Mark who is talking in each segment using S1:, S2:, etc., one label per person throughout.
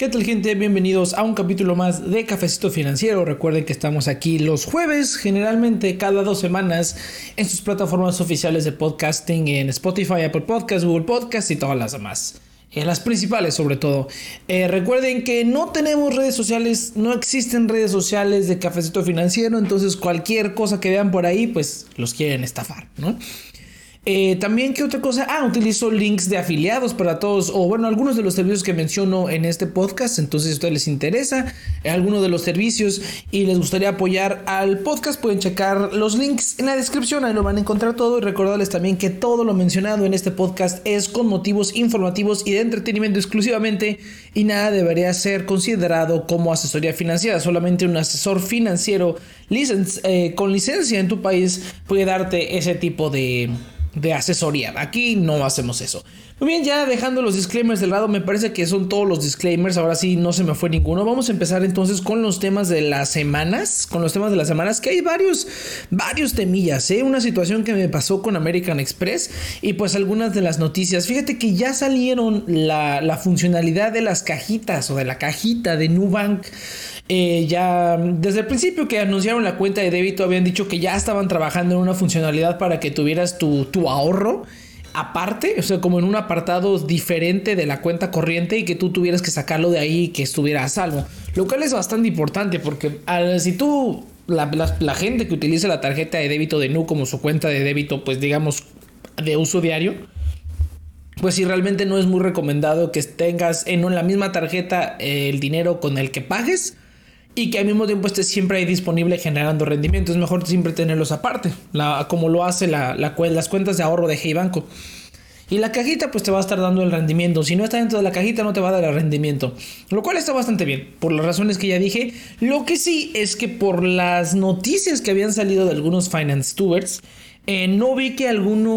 S1: ¿Qué tal gente? Bienvenidos a un capítulo más de Cafecito Financiero. Recuerden que estamos aquí los jueves, generalmente cada dos semanas, en sus plataformas oficiales de podcasting, en Spotify, Apple Podcasts, Google Podcasts y todas las demás. En las principales sobre todo. Eh, recuerden que no tenemos redes sociales, no existen redes sociales de Cafecito Financiero, entonces cualquier cosa que vean por ahí, pues los quieren estafar, ¿no? Eh, también, ¿qué otra cosa? Ah, utilizo links de afiliados para todos, o bueno, algunos de los servicios que menciono en este podcast. Entonces, si a ustedes les interesa alguno de los servicios y les gustaría apoyar al podcast, pueden checar los links en la descripción. Ahí lo van a encontrar todo. Y recordarles también que todo lo mencionado en este podcast es con motivos informativos y de entretenimiento exclusivamente. Y nada debería ser considerado como asesoría financiera. Solamente un asesor financiero eh, con licencia en tu país puede darte ese tipo de de asesoría. Aquí no hacemos eso. Muy bien, ya dejando los disclaimers del lado, me parece que son todos los disclaimers. Ahora sí, no se me fue ninguno. Vamos a empezar entonces con los temas de las semanas. Con los temas de las semanas, que hay varios, varios temillas, ¿eh? Una situación que me pasó con American Express y pues algunas de las noticias. Fíjate que ya salieron la, la funcionalidad de las cajitas o de la cajita de Nubank. Eh, ya desde el principio que anunciaron la cuenta de débito habían dicho que ya estaban trabajando en una funcionalidad para que tuvieras tu, ahorro aparte, o sea, como en un apartado diferente de la cuenta corriente y que tú tuvieras que sacarlo de ahí y que estuviera a salvo. Lo cual es bastante importante porque si tú, la, la, gente que utiliza la tarjeta de débito de Nu como su cuenta de débito, pues digamos, de uso diario, pues si realmente no es muy recomendado que tengas en la misma tarjeta el dinero con el que pagues y que al mismo tiempo esté siempre ahí disponible generando rendimiento. Es mejor siempre tenerlos aparte, como lo hace la, las cuentas de ahorro de Hey Banco. Y la cajita pues te va a estar dando el rendimiento. Si no está dentro de la cajita no te va a dar el rendimiento. Lo cual está bastante bien. Por las razones que ya dije. Lo que sí es que por las noticias que habían salido de algunos finance stewards. Eh, no vi que alguno,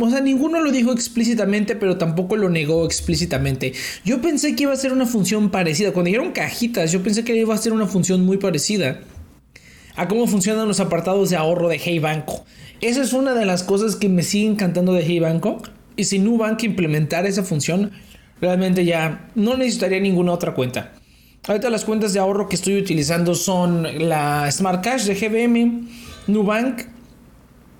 S1: o sea, ninguno lo dijo explícitamente, pero tampoco lo negó explícitamente. Yo pensé que iba a ser una función parecida. Cuando dijeron cajitas, yo pensé que iba a ser una función muy parecida a cómo funcionan los apartados de ahorro de Hey Banco. Esa es una de las cosas que me sigue encantando de Hey Banco. Y si Nubank implementara esa función, realmente ya no necesitaría ninguna otra cuenta. Ahorita las cuentas de ahorro que estoy utilizando son la Smart Cash de GBM, Nubank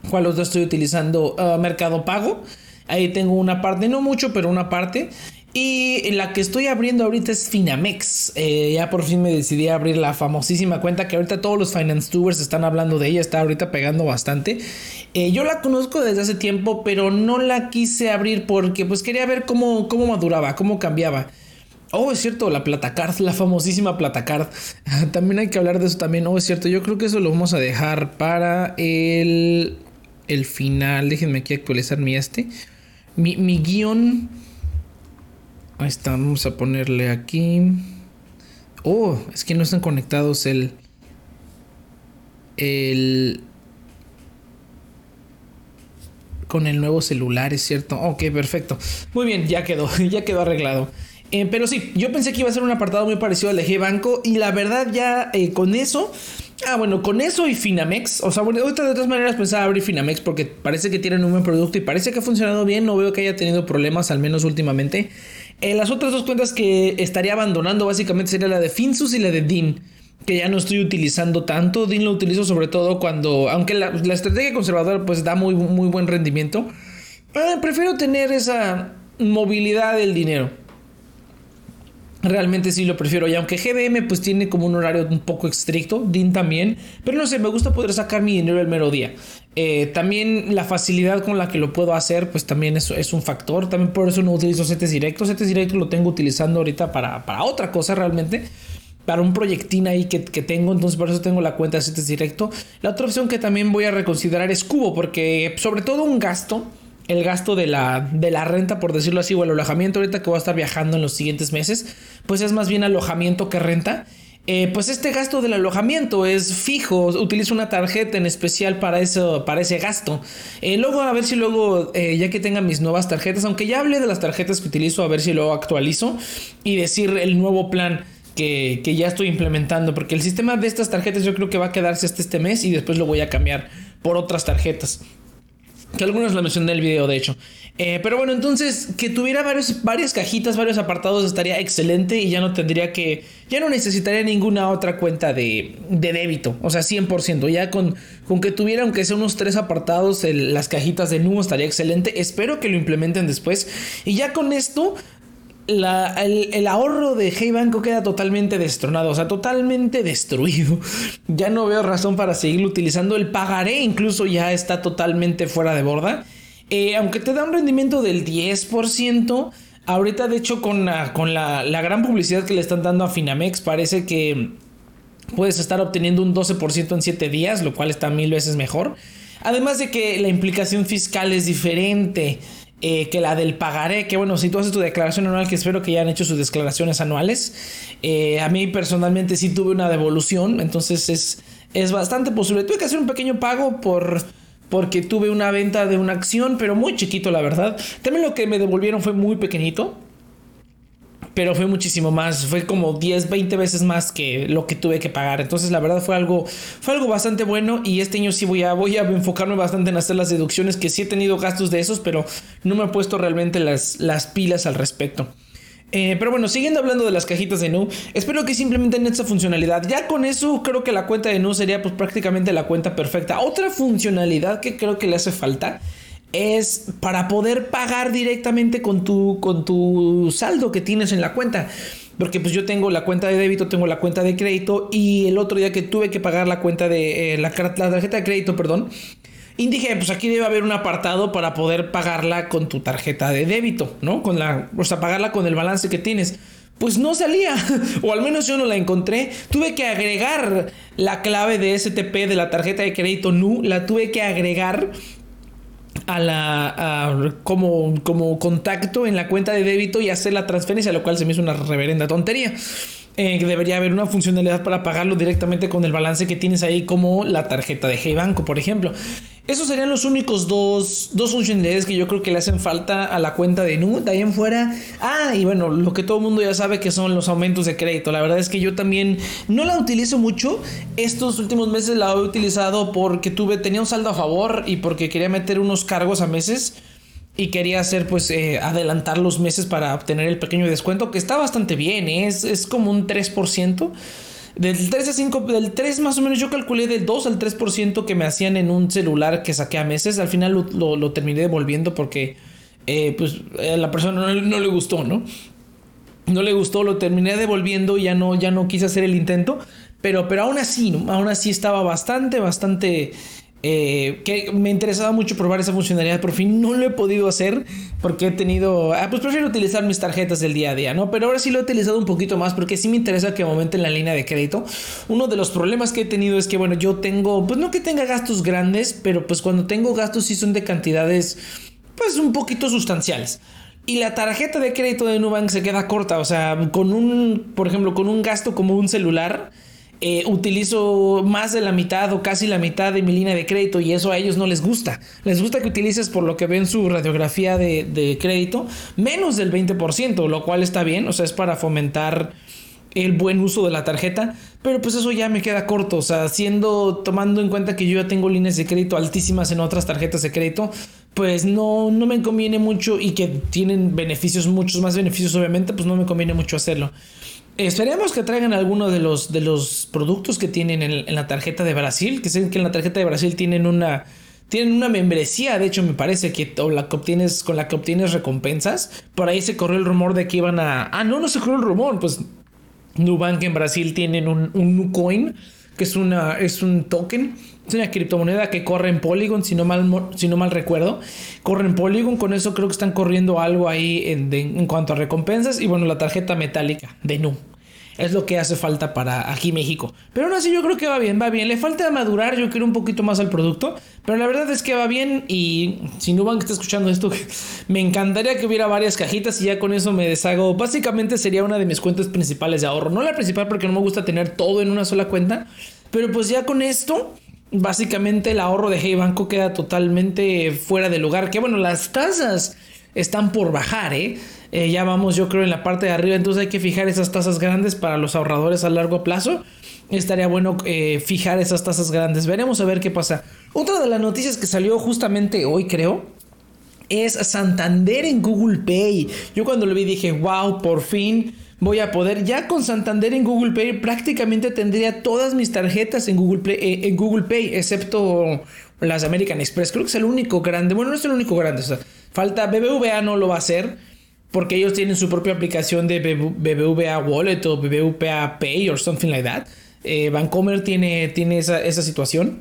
S1: cual los estoy utilizando uh, Mercado Pago. Ahí tengo una parte, no mucho, pero una parte. Y la que estoy abriendo ahorita es Finamex. Eh, ya por fin me decidí a abrir la famosísima cuenta que ahorita todos los finance tubers están hablando de ella. Está ahorita pegando bastante. Eh, yo la conozco desde hace tiempo, pero no la quise abrir porque pues quería ver cómo, cómo maduraba, cómo cambiaba. Oh, es cierto, la Platacard, la famosísima Platacard. también hay que hablar de eso también. Oh, es cierto, yo creo que eso lo vamos a dejar para el el final. Déjenme aquí actualizar mi este. Mi, mi guion. Ahí está, vamos a ponerle aquí. Oh, es que no están conectados el. El. Con el nuevo celular, es cierto. Ok, perfecto. Muy bien, ya quedó, ya quedó arreglado. Eh, pero sí, yo pensé que iba a ser un apartado muy parecido al de G Banco. Y la verdad, ya eh, con eso Ah, bueno, con eso y Finamex. O sea, bueno, de todas maneras pensaba abrir Finamex porque parece que tienen un buen producto y parece que ha funcionado bien. No veo que haya tenido problemas, al menos últimamente. Eh, las otras dos cuentas que estaría abandonando básicamente sería la de Finsus y la de DIN. Que ya no estoy utilizando tanto. DIN lo utilizo sobre todo cuando, aunque la, estrategia conservadora pues da muy, muy buen rendimiento. Eh, prefiero tener esa movilidad del dinero. Realmente sí lo prefiero. Y aunque GBM pues tiene como un horario un poco estricto, DIN también. Pero no sé, me gusta poder sacar mi dinero el mero día. Eh, también la facilidad con la que lo puedo hacer pues también es, es un factor. También por eso no utilizo CETES directos. CETES directos lo tengo utilizando ahorita para, para otra cosa realmente para un proyectín ahí que, que, tengo, entonces por eso tengo la cuenta de CETES directo. La otra opción que también voy a reconsiderar es Cubo, porque sobre todo un gasto el gasto de la, de la renta, por decirlo así, o el alojamiento ahorita que voy a estar viajando en los siguientes meses, pues es más bien alojamiento que renta. Eh, pues este gasto del alojamiento es fijo, utilizo una tarjeta en especial para, eso, para ese gasto. Eh, luego a ver si luego, eh, ya que tenga mis nuevas tarjetas, aunque ya hablé de las tarjetas que utilizo, a ver si luego actualizo y decir el nuevo plan. Que, que ya estoy implementando, porque el sistema de estas tarjetas yo creo que va a quedarse hasta este mes y después lo voy a cambiar por otras tarjetas. Que algunos lo mencioné en el video, de hecho. Eh, pero bueno, entonces que tuviera varios, varias cajitas, varios apartados estaría excelente y ya no tendría que, ya no necesitaría ninguna otra cuenta de, de débito, o sea, 100%. Ya con, con que tuviera, aunque sea unos tres apartados, las cajitas de nudo estaría excelente. Espero que lo implementen después. Y ya con esto, el, ahorro de Hey Banco queda totalmente destronado, o sea, totalmente destruido. Ya no veo razón para seguirlo utilizando. El pagaré incluso ya está totalmente fuera de borda. Eh, aunque te da un rendimiento del 10%, ahorita de hecho con, la, con la, gran publicidad que le están dando a Finamex parece que puedes estar obteniendo un 12% en 7 días, lo cual está mil veces mejor. Además de que la implicación fiscal es diferente. Eh, que la del pagaré, que bueno, si tú haces tu declaración anual, que espero que ya han hecho sus declaraciones anuales, eh, a mí personalmente sí tuve una devolución, entonces es, es bastante posible. Tuve que hacer un pequeño pago por porque tuve una venta de una acción, pero muy chiquito, la verdad. También lo que me devolvieron fue muy pequeñito, pero fue muchísimo más, fue como 10, 20 veces más que lo que tuve que pagar. Entonces, la verdad fue algo fue algo bastante bueno y este año sí voy a voy a enfocarme bastante en hacer las deducciones que sí he tenido gastos de esos, pero no me he puesto realmente las las pilas al respecto. Eh, pero bueno, siguiendo hablando de las cajitas de Nu, espero que simplemente en esa funcionalidad. Ya con eso creo que la cuenta de Nu sería pues prácticamente la cuenta perfecta. Otra funcionalidad que creo que le hace falta es para poder pagar directamente con tu, con tu saldo que tienes en la cuenta. Porque pues yo tengo la cuenta de débito, tengo la cuenta de crédito y el otro día que tuve que pagar la cuenta de eh, la, tarjeta de crédito, perdón, y pues aquí debe haber un apartado para poder pagarla con tu tarjeta de débito, ¿no? Con la, o sea, pagarla con el balance que tienes. Pues no salía, o al menos yo no la encontré. Tuve que agregar la clave de STP de la tarjeta de crédito NU, la tuve que agregar a la como, como contacto en la cuenta de débito y hacer la transferencia, lo cual se me hizo una reverenda tontería. Eh, debería haber una funcionalidad para pagarlo directamente con el balance que tienes ahí, como la tarjeta de Hey Banco, por ejemplo. Esos serían los únicos dos, dos funcionalidades que yo creo que le hacen falta a la cuenta de Nu. De ahí en fuera. Ah, y bueno, lo que todo el mundo ya sabe que son los aumentos de crédito. La verdad es que yo también no la utilizo mucho. Estos últimos meses la he utilizado porque tuve, tenía un saldo a favor y porque quería meter unos cargos a meses. Y quería hacer, pues, eh, adelantar los meses para obtener el pequeño descuento, que está bastante bien, ¿eh? es, es como un 3%. Del 3 a 5, del 3 más o menos yo calculé del 2 al 3% que me hacían en un celular que saqué a meses. Al final lo, terminé devolviendo porque eh, pues a la persona no, le gustó, ¿no? No le gustó, lo terminé devolviendo, ya no, ya no quise hacer el intento. Pero, pero aún así, ¿no? aún así estaba bastante, bastante eh, que me interesaba mucho probar esa funcionalidad, por fin no lo he podido hacer porque he tenido, ah, pues prefiero utilizar mis tarjetas del día a día, ¿no? Pero ahora sí lo he utilizado un poquito más porque sí me interesa que aumenten la línea de crédito. Uno de los problemas que he tenido es que, bueno, yo tengo, pues no que tenga gastos grandes, pero pues cuando tengo gastos sí son de cantidades, pues un poquito sustanciales. Y la tarjeta de crédito de Nubank se queda corta, o sea, con un, por ejemplo, con un gasto como un celular eh, utilizo más de la mitad o casi la mitad de mi línea de crédito y eso a ellos no les gusta. Les gusta que utilices por lo que ven su radiografía de, crédito menos del 20%, lo cual está bien, o sea, es para fomentar el buen uso de la tarjeta, pero pues eso ya me queda corto, o sea, siendo tomando en cuenta que yo ya tengo líneas de crédito altísimas en otras tarjetas de crédito, pues no, no me conviene mucho y que tienen beneficios, muchos más beneficios obviamente, pues no me conviene mucho hacerlo. Esperemos que traigan algunos de los, de los productos que tienen en, la tarjeta de Brasil, que sé que en la tarjeta de Brasil tienen una, tienen una membresía, de hecho me parece que, la que obtienes, con la que obtienes recompensas. Por ahí se corrió el rumor de que iban a... Ah, no, no se corrió el rumor, pues Nubank en Brasil tienen un, un que es, una, es un token es una criptomoneda que corre en Polygon, si no mal, si no mal recuerdo. Corre en Polygon, con eso creo que están corriendo algo ahí en, en cuanto a recompensas. Y bueno, la tarjeta metálica de Nu. Es lo que hace falta para aquí México. Pero aún así yo creo que va bien, va bien. Le falta madurar, yo quiero un poquito más al producto. Pero la verdad es que va bien. Y si no van que está escuchando esto, me encantaría que hubiera varias cajitas y ya con eso me deshago. Básicamente sería una de mis cuentas principales de ahorro. No la principal porque no me gusta tener todo en una sola cuenta. Pero pues ya con esto básicamente el ahorro de Hey Banco queda totalmente fuera de lugar. Que bueno, las tasas están por bajar, ¿eh? Eh, ya vamos, yo creo, en la parte de arriba. Entonces hay que fijar esas tasas grandes para los ahorradores a largo plazo. Estaría bueno eh, fijar esas tasas grandes. Veremos a ver qué pasa. Otra de las noticias que salió justamente hoy, creo, es Santander en Google Pay. Yo cuando lo vi dije, wow, por fin voy a poder. Ya con Santander en Google Pay prácticamente tendría todas mis tarjetas en Google, eh, en Google Pay, excepto las American Express. Creo que es el único grande. Bueno, no es el único grande. falta BBVA, no lo va a hacer. Porque ellos tienen su propia aplicación de BBVA Wallet o BBVA Pay o something like that. Eh, Vancomer tiene, tiene esa, esa situación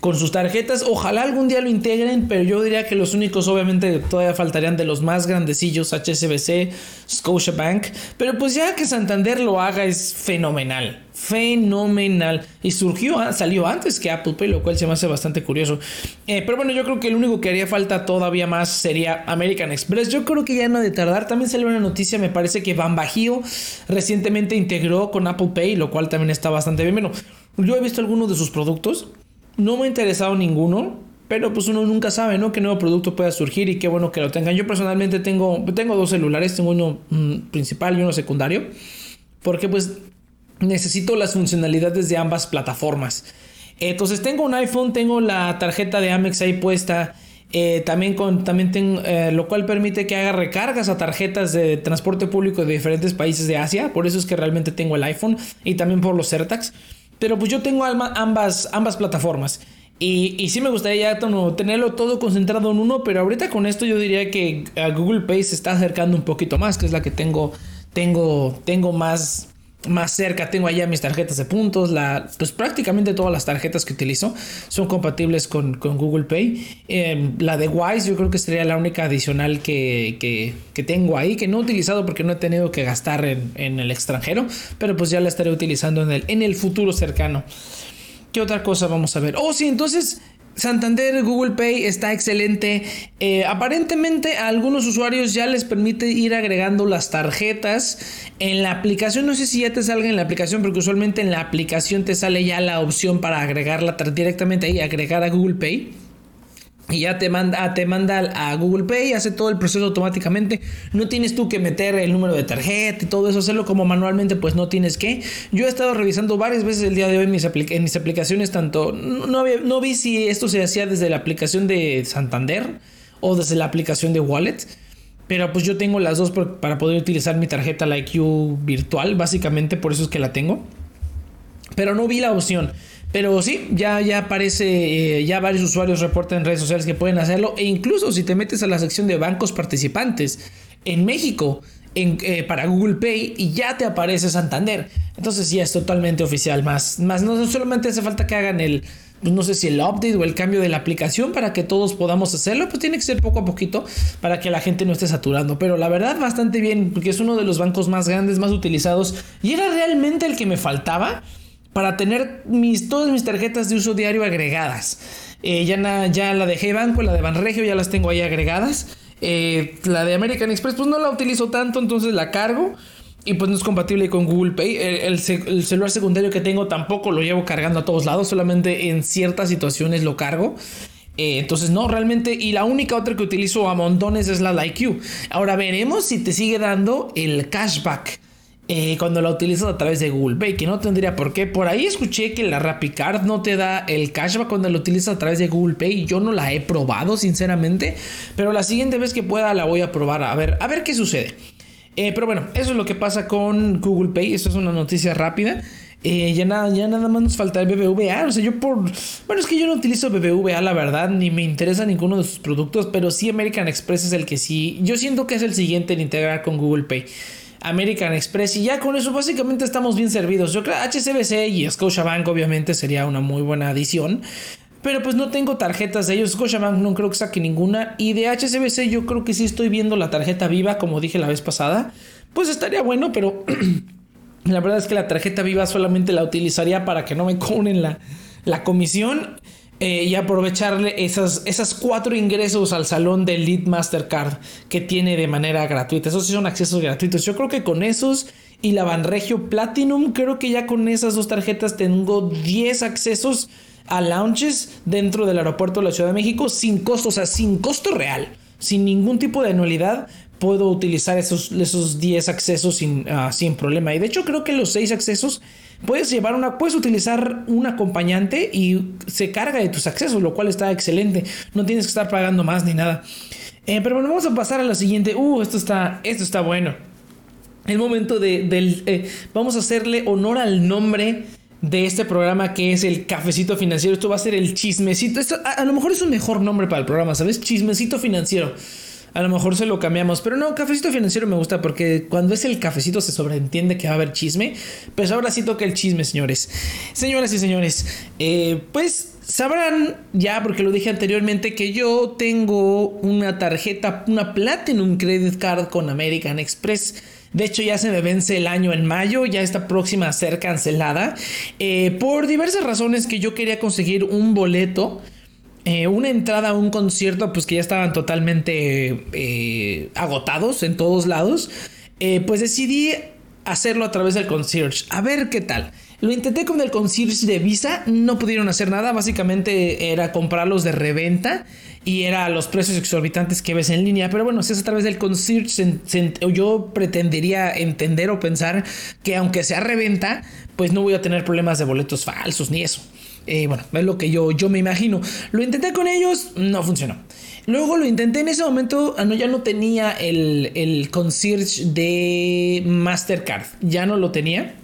S1: con sus tarjetas. Ojalá algún día lo integren, pero yo diría que los únicos obviamente todavía faltarían de los más grandecillos, HSBC, Scotiabank. Pero pues ya que Santander lo haga es fenomenal. Fenomenal. Y surgió, ah, salió antes que Apple Pay, lo cual se me hace bastante curioso. Eh, pero bueno, yo creo que el único que haría falta todavía más sería American Express. Yo creo que ya no de tardar. También salió una noticia, me parece que Van Bajío recientemente integró con Apple Pay, lo cual también está bastante bien. Bueno, yo he visto algunos de sus productos no me ha interesado ninguno, pero pues uno nunca sabe, ¿no? Qué nuevo producto pueda surgir y qué bueno que lo tengan. Yo personalmente tengo, tengo dos celulares, tengo uno mm, principal y uno secundario, porque pues necesito las funcionalidades de ambas plataformas. Entonces tengo un iPhone, tengo la tarjeta de Amex ahí puesta. Eh, también con también tengo, eh, lo cual permite que haga recargas a tarjetas de transporte público de diferentes países de Asia. Por eso es que realmente tengo el iPhone y también por los AirTags. Pero pues yo tengo ambas, ambas plataformas. Y, y sí me gustaría ya tenerlo todo concentrado en uno, pero ahorita con esto yo diría que a Google Pay se está acercando un poquito más, que es la que tengo, tengo, tengo más, más cerca. Tengo allá mis tarjetas de puntos, la, pues prácticamente todas las tarjetas que utilizo son compatibles con, Google Pay. Em, la de Wise yo creo que sería la única adicional que, tengo ahí, que no he utilizado porque no he tenido que gastar en, en el extranjero, pero pues ya la estaré utilizando en el, en el futuro cercano. ¿Qué otra cosa vamos a ver? Oh, sí, entonces Santander Google Pay está excelente. Eh, aparentemente a algunos usuarios ya les permite ir agregando las tarjetas en la aplicación. No sé si ya te salga en la aplicación, porque usualmente en la aplicación te sale ya la opción para agregarla directamente ahí, agregar a Google Pay y ya te manda, te manda a Google Pay, hace todo el proceso automáticamente. No tienes tú que meter el número de tarjeta y todo eso, hacerlo como manualmente, pues no tienes que. Yo he estado revisando varias veces el día de hoy en mis, aplicaciones, tanto no, no vi si esto se hacía desde la aplicación de Santander o desde la aplicación de Wallet. Pero pues yo tengo las dos para poder utilizar mi tarjeta, la IQ virtual, básicamente por eso es que la tengo. Pero no vi la opción. Pero sí, ya, ya aparece, eh, ya varios usuarios reportan en redes sociales que pueden hacerlo. E incluso si te metes a la sección de bancos participantes en México, en, eh, para Google Pay y ya te aparece Santander. Entonces ya es totalmente oficial. Más, más no solamente hace falta que hagan el, pues, no sé si el update o el cambio de la aplicación para que todos podamos hacerlo, pues tiene que ser poco a poquito para que la gente no esté saturando. Pero la verdad bastante bien, porque es uno de los bancos más grandes, más utilizados y era realmente el que me faltaba para tener mis, todas mis tarjetas de uso diario agregadas. Eh, ya, ya la de Banco, la de Banregio ya las tengo ahí agregadas. Eh, la de American Express pues no la utilizo tanto, entonces la cargo. Y pues no es compatible con Google Pay. El, celular secundario que tengo tampoco lo llevo cargando a todos lados, solamente en ciertas situaciones lo cargo. Eh, entonces, no, realmente, y la única otra que utilizo a montones es la IQ. Ahora veremos si te sigue dando el cashback. Eh, cuando la utilizas a través de Google Pay, que no tendría por qué. Por ahí escuché que la RappiCard no te da el cashback cuando la utilizas a través de Google Pay. Yo no la he probado, sinceramente, pero la siguiente vez que pueda la voy a probar a ver, a ver qué sucede. Eh, pero bueno, eso es lo que pasa con Google Pay. Esto es una noticia rápida. Eh, ya, nada, ya nada más nos falta el BBVA. O sea, yo por. Bueno, es que yo no utilizo BBVA, la verdad, ni me interesa ninguno de sus productos, pero sí American Express es el que sí. Yo siento que es el siguiente en integrar con Google Pay. American Express y ya con eso básicamente estamos bien servidos. Yo creo HCBC y Scotiabank obviamente sería una muy buena adición. Pero pues no tengo tarjetas de ellos. Scotiabank no creo que saque ninguna. Y de HCBC yo creo que sí estoy viendo la tarjeta viva, como dije la vez pasada. Pues estaría bueno, pero la verdad es que la tarjeta viva solamente la utilizaría para que no me cobren la, la comisión. Eh, y aprovecharle esas, esas cuatro ingresos al salón de Lead Mastercard que tiene de manera gratuita. Esos sí son accesos gratuitos. Yo creo que con esos y la Banregio Platinum, creo que ya con esas dos tarjetas tengo 10 accesos a lounges dentro del aeropuerto de la Ciudad de México sin costo, o sea, sin costo real sin ningún tipo de anualidad puedo utilizar esos, esos 10 accesos sin, ah, sin problema. Y de hecho creo que los 6 accesos puedes llevar una, puedes utilizar un acompañante y se carga de tus accesos, lo cual está excelente. No tienes que estar pagando más ni nada. Eh, pero bueno, vamos a pasar a la siguiente. Uh, esto está, esto está bueno. El momento de, del... Eh, vamos a hacerle honor al nombre de este programa que es el cafecito financiero. Esto va a ser el chismecito. Esto, a, a lo mejor es un mejor nombre para el programa, ¿sabes? Chismecito financiero. A lo mejor se lo cambiamos. Pero no, cafecito financiero me gusta porque cuando es el cafecito se sobreentiende que va a haber chisme. Pues ahora sí toca el chisme, señores. Señoras y señores, eh, pues sabrán ya, porque lo dije anteriormente, que yo tengo una tarjeta, una Platinum Credit Card con American Express. De hecho, ya se me vence el año en mayo, ya está próxima a ser cancelada. Eh, por diversas razones que yo quería conseguir un boleto eh, una entrada a un concierto, pues que ya estaban totalmente eh, agotados en todos lados, eh, pues decidí hacerlo a través del concierge. A ver qué tal. Lo intenté con el concierge de Visa, no pudieron hacer nada, básicamente era comprarlos de reventa y era los precios exorbitantes que ves en línea, pero bueno, si es a través del concierge, yo pretendería entender o pensar que aunque sea reventa, pues no voy a tener problemas de boletos falsos ni eso. Eh, bueno, es lo que yo, yo me imagino. Lo intenté con ellos, no funcionó. Luego lo intenté en ese momento, ah, ya no tenía el, el concierge de Mastercard, ya no lo tenía.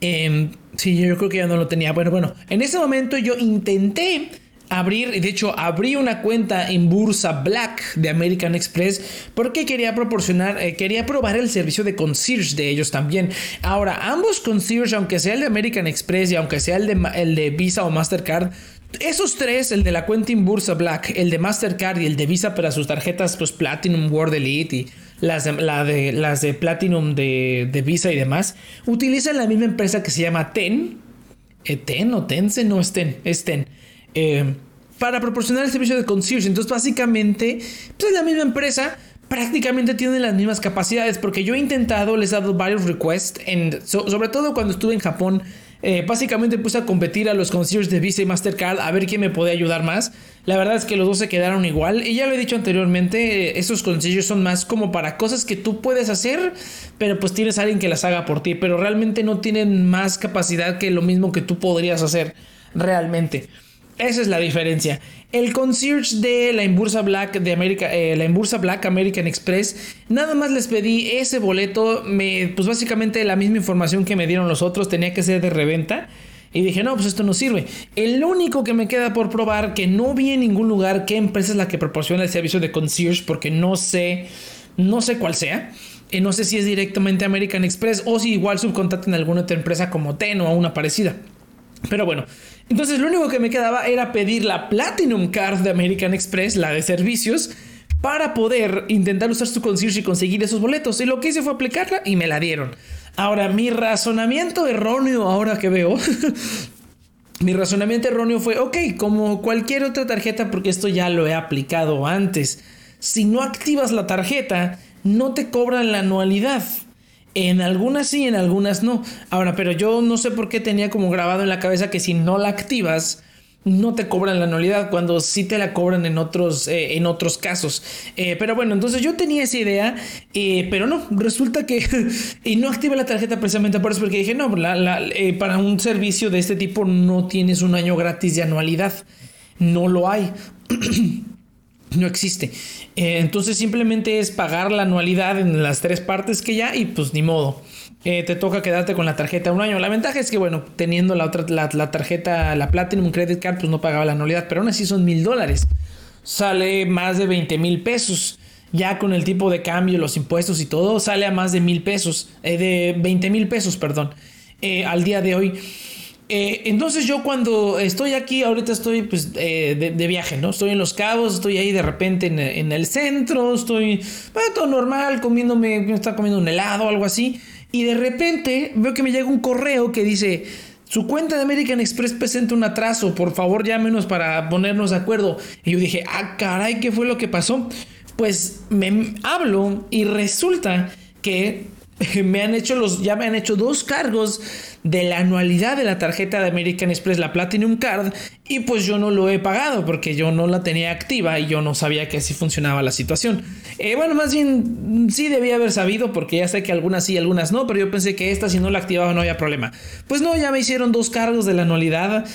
S1: Eh, sí, yo creo que ya no lo tenía. Bueno, bueno, en ese momento yo intenté abrir, de hecho abrí una cuenta en Bursa Black de American Express porque quería proporcionar, eh, quería probar el servicio de concierge de ellos también. Ahora, ambos concierge, aunque sea el de American Express y aunque sea el de, el de Visa o Mastercard, esos tres, el de la cuenta en Bursa Black, el de Mastercard y el de Visa para sus tarjetas pues Platinum World Elite y las de, la de, las de Platinum de, de, Visa y demás, utilizan la misma empresa que se llama TEN. Eh, ¿TEN o TENSE? No es TEN, es TEN. Eh, para proporcionar el servicio de concierge. Entonces, básicamente, pues es la misma empresa. Prácticamente tienen las mismas capacidades porque yo he intentado, les he dado varios requests, sobre todo cuando estuve en Japón. Eh, básicamente puse a competir a los concierge de Visa y Mastercard a ver quién me podía ayudar más. La verdad es que los dos se quedaron igual. Y ya lo he dicho anteriormente, eh, esos concierge son más como para cosas que tú puedes hacer, pero pues tienes a alguien que las haga por ti. Pero realmente no tienen más capacidad que lo mismo que tú podrías hacer realmente. Esa es la diferencia. El concierge de la Imbursa Black de América, eh, la Black American Express, nada más les pedí ese boleto, me, pues básicamente la misma información que me dieron los otros, tenía que ser de reventa. Y dije, no, pues esto no sirve. El único que me queda por probar, que no vi en ningún lugar qué empresa es la que proporciona el servicio de concierge, porque no sé, no sé cuál sea. Y no sé si es directamente American Express o si igual subcontratan a alguna otra empresa como TEN o a una parecida. Pero bueno, entonces lo único que me quedaba era pedir la Platinum Card de American Express, la de servicios, para poder intentar usar su concierge y conseguir esos boletos. Y lo que hice fue aplicarla y me la dieron. Ahora, mi razonamiento erróneo, ahora que veo, mi razonamiento erróneo fue, ok, como cualquier otra tarjeta, porque esto ya lo he aplicado antes, si no activas la tarjeta, no te cobran la anualidad. En algunas sí, en algunas no. Ahora, pero yo no sé por qué tenía como grabado en la cabeza que si no la activas, no te cobran la anualidad cuando sí te la cobran en otros, eh, en otros casos. Eh, pero bueno, entonces yo tenía esa idea, eh, pero no, resulta que y no activé la tarjeta precisamente por eso, porque dije, no, para un servicio de este tipo no tienes un año gratis de anualidad. No lo hay. no existe. Eh, entonces simplemente es pagar la anualidad en las tres partes que ya y pues ni modo. Eh, te toca quedarte con la tarjeta un año. La ventaja es que, bueno, teniendo la otra, la, tarjeta, la Platinum Credit Card, pues no pagaba la anualidad, pero aún así son mil dólares. Sale más de 20 mil pesos. Ya con el tipo de cambio, los impuestos y todo, sale a más de mil pesos, eh, de 20 mil pesos, perdón, al día de hoy. Eh, entonces yo cuando estoy aquí, ahorita estoy pues eh, de, viaje, ¿no? Estoy en Los Cabos, estoy ahí de repente en, el centro, estoy todo normal, comiéndome, me está comiendo un helado o algo así. Y de repente veo que me llega un correo que dice, su cuenta de American Express presenta un atraso, por favor llámenos para ponernos de acuerdo. Y yo dije, ah, caray, ¿qué fue lo que pasó? Pues me hablo y resulta que me han hecho los, ya me han hecho dos cargos de la anualidad de la tarjeta de American Express, la Platinum Card, y pues yo no lo he pagado porque yo no la tenía activa y yo no sabía que así funcionaba la situación. Eh, bueno, más bien sí debía haber sabido porque ya sé que algunas sí, algunas no, pero yo pensé que esta si no la activaba no había problema. Pues no, ya me hicieron dos cargos de la anualidad.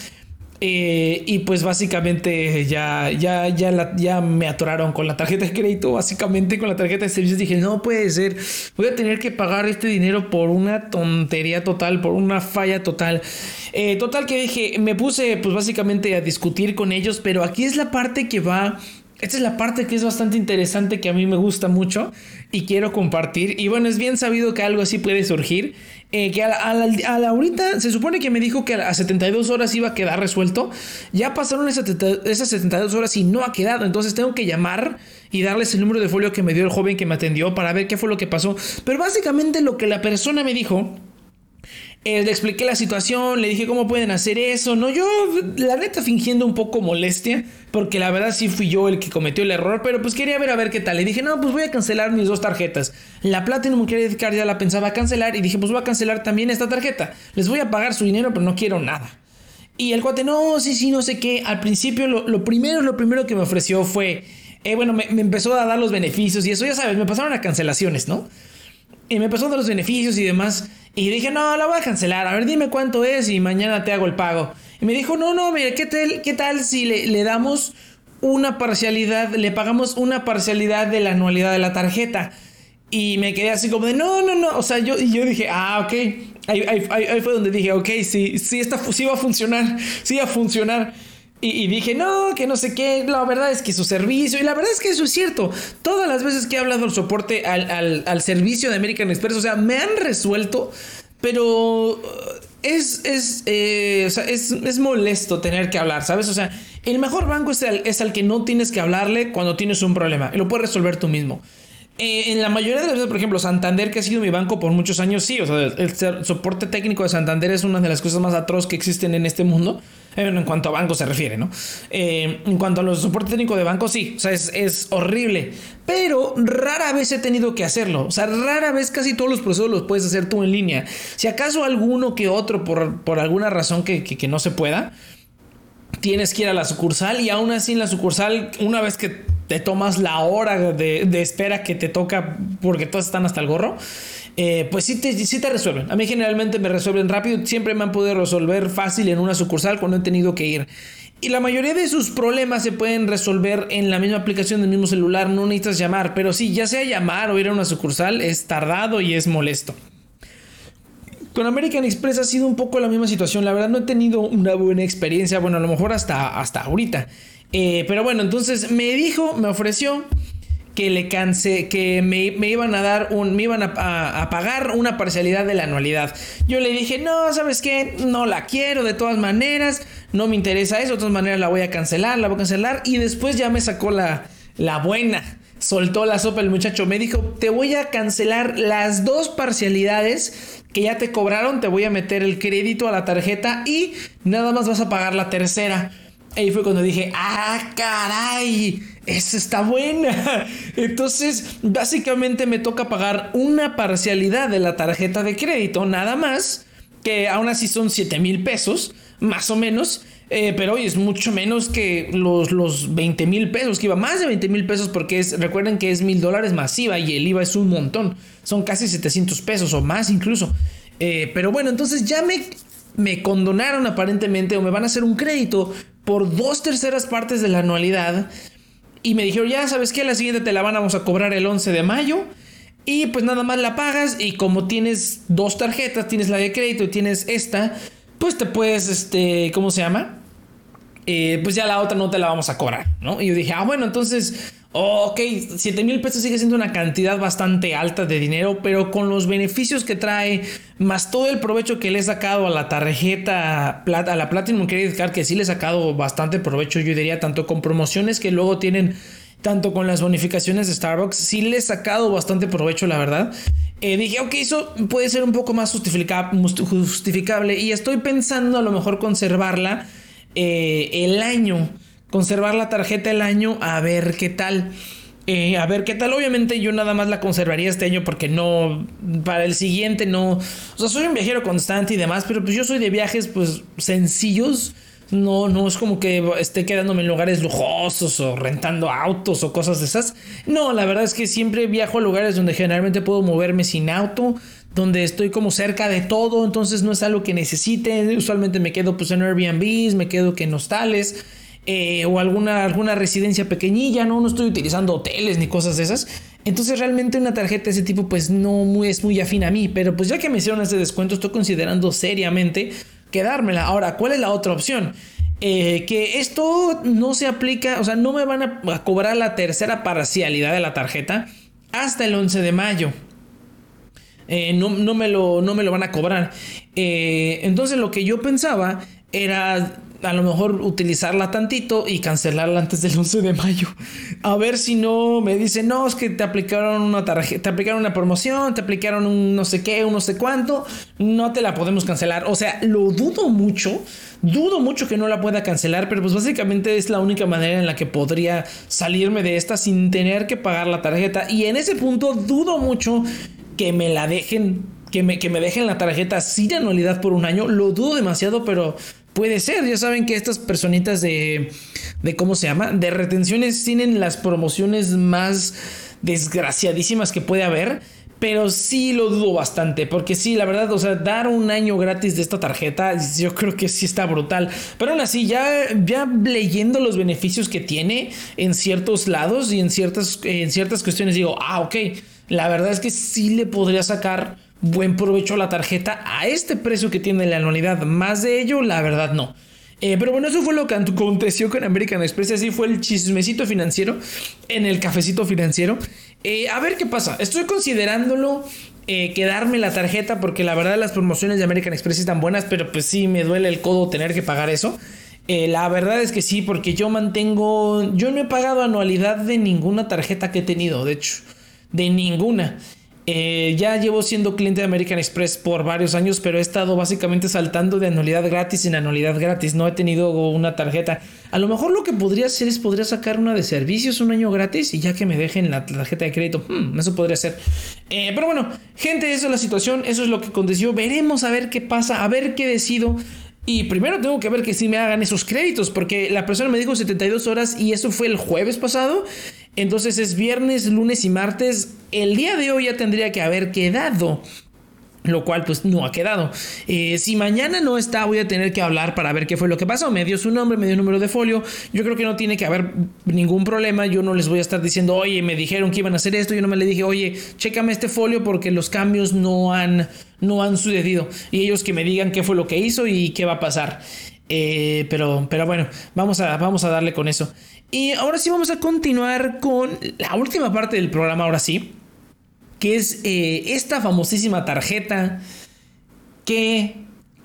S1: Eh, y pues básicamente ya, ya, ya, ya me atoraron con la tarjeta de crédito, básicamente con la tarjeta de servicios. Dije, no puede ser, voy a tener que pagar este dinero por una tontería total, por una falla total. Eh, total que dije, me puse pues básicamente a discutir con ellos, pero aquí es la parte que va esta es la parte que es bastante interesante que a mí me gusta mucho y quiero compartir. Y bueno, es bien sabido que algo así puede surgir. Eh, que a la, ahorita se supone que me dijo que a 72 horas iba a quedar resuelto. Ya pasaron esas, esas 72 horas y no ha quedado. Entonces tengo que llamar y darles el número de folio que me dio el joven que me atendió para ver qué fue lo que pasó. Pero básicamente lo que la persona me dijo eh, le expliqué la situación, le dije cómo pueden hacer eso. No, yo, la neta, fingiendo un poco molestia, porque la verdad sí fui yo el que cometió el error, pero pues quería ver a ver qué tal. Le dije, no, pues voy a cancelar mis dos tarjetas. La Platinum Credit Card ya la pensaba cancelar y dije, pues voy a cancelar también esta tarjeta. Les voy a pagar su dinero, pero no quiero nada. Y el cuate, no, sí, sí, no sé qué. Al principio, lo, primero, lo primero que me ofreció fue, eh, bueno, me, me empezó a dar los beneficios y eso, ya sabes, me pasaron a cancelaciones, ¿no? Y me a dar los beneficios y demás. Y dije, no, la voy a cancelar. A ver, dime cuánto es y mañana te hago el pago. Y me dijo, no, no, mire, ¿qué tal, qué tal si le, damos una parcialidad, le pagamos una parcialidad de la anualidad de la tarjeta? Y me quedé así como de, no, no, no. O sea, yo, yo dije, ah, ok. Ahí, ahí, fue donde dije, ok, sí, sí, esta, sí va a funcionar. Sí va a funcionar. Y, dije, no, que no sé qué, la verdad es que su servicio, y la verdad es que eso es cierto, todas las veces que he hablado del soporte al, servicio de American Express, o sea, me han resuelto, pero es, es, eh, es, molesto tener que hablar, ¿sabes? O sea, el mejor banco es el, es al que no tienes que hablarle cuando tienes un problema, y lo puedes resolver tú mismo. Eh, en la mayoría de las veces, por ejemplo, Santander, que ha sido mi banco por muchos años, sí, o sea, el soporte técnico de Santander es una de las cosas más atroz que existen en este mundo. En cuanto a banco se refiere, ¿no? Eh, en cuanto a los soporte técnico de banco, sí, o sea, es, horrible. Pero rara vez he tenido que hacerlo. O sea, rara vez casi todos los procesos los puedes hacer tú en línea. Si acaso alguno que otro, por, por alguna razón que, que, no se pueda, tienes que ir a la sucursal y aún así en la sucursal, una vez que te tomas la hora de, de espera que te toca porque todos están hasta el gorro, eh, pues sí te, sí te resuelven. A mí generalmente me resuelven rápido, siempre me han podido resolver fácil en una sucursal cuando he tenido que ir. Y la mayoría de sus problemas se pueden resolver en la misma aplicación del mismo celular, no necesitas llamar, pero sí, ya sea llamar o ir a una sucursal es tardado y es molesto. Con American Express ha sido un poco la misma situación, la verdad no he tenido una buena experiencia, bueno, a lo mejor hasta, hasta ahorita. Eh, pero bueno, entonces me dijo, me ofreció que le canse, que me, iban a dar un, me iban a, pagar una parcialidad de la anualidad. Yo le dije, no, ¿sabes qué? No la quiero de todas maneras, no me interesa eso, de todas maneras la voy a cancelar, la voy a cancelar. Y después ya me sacó la, la buena, soltó la sopa el muchacho, me dijo, te voy a cancelar las dos parcialidades que ya te cobraron, te voy a meter el crédito a la tarjeta y nada más vas a pagar la tercera. Ahí fue cuando dije, ah, caray, esa está buena. Entonces, básicamente me toca pagar una parcialidad de la tarjeta de crédito, nada más, que aún así son 7 mil pesos, más o menos. Eh, pero hoy es mucho menos que los, los 20 mil pesos, que iba más de 20 mil pesos porque es, recuerden que es mil dólares masiva y el IVA es un montón, son casi 700 pesos o más incluso. Eh, pero bueno, entonces ya me, me condonaron aparentemente o me van a hacer un crédito por dos terceras partes de la anualidad. Y me dijeron, ya sabes que la siguiente te la vamos a cobrar el 11 de mayo. Y pues nada más la pagas. Y como tienes dos tarjetas, tienes la de crédito y tienes esta, pues te puedes, este, ¿cómo se llama? Eh, pues ya la otra no te la vamos a cobrar, ¿no? Y yo dije, ah, bueno, entonces ok, 7 mil pesos sigue siendo una cantidad bastante alta de dinero, pero con los beneficios que trae, más todo el provecho que le he sacado a la tarjeta, a la Platinum Credit Card, que sí le he sacado bastante provecho, yo diría, tanto con promociones que luego tienen, tanto con las bonificaciones de Starbucks, sí le he sacado bastante provecho, la verdad. Eh, dije, ok, eso puede ser un poco más justificable y estoy pensando a lo mejor conservarla eh, el año conservar la tarjeta el año a ver qué tal. Eh, a ver qué tal. Obviamente yo nada más la conservaría este año porque no, para el siguiente no. O sea, soy un viajero constante y demás, pero pues yo soy de viajes pues sencillos. No, no es como que esté quedándome en lugares lujosos o rentando autos o cosas de esas. No, la verdad es que siempre viajo a lugares donde generalmente puedo moverme sin auto, donde estoy como cerca de todo, entonces no es algo que necesite. Usualmente me quedo pues en Airbnb, me quedo que en hostales. Eh, o alguna, alguna residencia pequeñilla, ¿no? No estoy utilizando hoteles ni cosas de esas. Entonces realmente una tarjeta de ese tipo pues no muy, es muy afín a mí, pero pues ya que me hicieron ese descuento estoy considerando seriamente quedármela. Ahora, ¿cuál es la otra opción? Eh, que esto no se aplica, o sea, no me van a, cobrar la tercera parcialidad de la tarjeta hasta el 11 de mayo. Eh, no, me lo, no, me lo, van a cobrar. entonces lo que yo pensaba era a lo mejor utilizarla tantito y cancelarla antes del 11 de mayo. A ver si no me dicen, no, es que te aplicaron una tarjeta, te aplicaron una promoción, te aplicaron un no sé qué, un no sé cuánto, no te la podemos cancelar. O sea, lo dudo mucho, dudo mucho que no la pueda cancelar, pero pues básicamente es la única manera en la que podría salirme de esta sin tener que pagar la tarjeta. Y en ese punto dudo mucho que me la dejen que me, que me, dejen la tarjeta sin anualidad por un año. Lo dudo demasiado, pero Puede ser, ya saben que estas personitas de, de ¿cómo se llama? De retenciones tienen las promociones más desgraciadísimas que puede haber. Pero sí lo dudo bastante, porque sí, la verdad, o sea, dar un año gratis de esta tarjeta, yo creo que sí está brutal. Pero aún así, ya, ya leyendo los beneficios que tiene en ciertos lados y en ciertas, en ciertas cuestiones, digo, ah, ok, la verdad es que sí le podría sacar buen provecho la tarjeta a este precio que tiene la anualidad. Más de ello, la verdad no. Eh, pero bueno, eso fue lo que aconteció con American Express. Así fue el chismecito financiero en el cafecito financiero. Eh, a ver qué pasa. Estoy considerándolo eh, quedarme la tarjeta porque la verdad las promociones de American Express están buenas, pero pues sí me duele el codo tener que pagar eso. la verdad es que sí, porque yo mantengo. Yo no he pagado anualidad de ninguna tarjeta que he tenido, de hecho, de ninguna. Eh, ya llevo siendo cliente de American Express por varios años, pero he estado básicamente saltando de anualidad gratis en anualidad gratis. No he tenido una tarjeta. A lo mejor lo que podría hacer es podría sacar una de servicios un año gratis y ya que me dejen la tarjeta de crédito. Hmm, eso podría ser. Eh, pero bueno, gente, esa es la situación. Eso es lo que aconteció. Veremos a ver qué pasa, a ver qué decido. Y primero tengo que ver que sí me hagan esos créditos, porque la persona me dijo 72 horas y eso fue el jueves pasado. Entonces es viernes, lunes y martes. El día de hoy ya tendría que haber quedado. Lo cual pues no ha quedado. Eh, si mañana no está, voy a tener que hablar para ver qué fue lo que pasó. Me dio su nombre, me dio número de folio. Yo creo que no tiene que haber ningún problema. Yo no les voy a estar diciendo, oye, me dijeron que iban a hacer esto. Yo no me le dije, oye, chécame este folio porque los cambios no han, no han sucedido. Y ellos que me digan qué fue lo que hizo y qué va a pasar. Eh, pero, pero bueno, vamos a, vamos a darle con eso. Y ahora sí vamos a continuar con la última parte del programa, ahora sí, que es eh, esta famosísima tarjeta que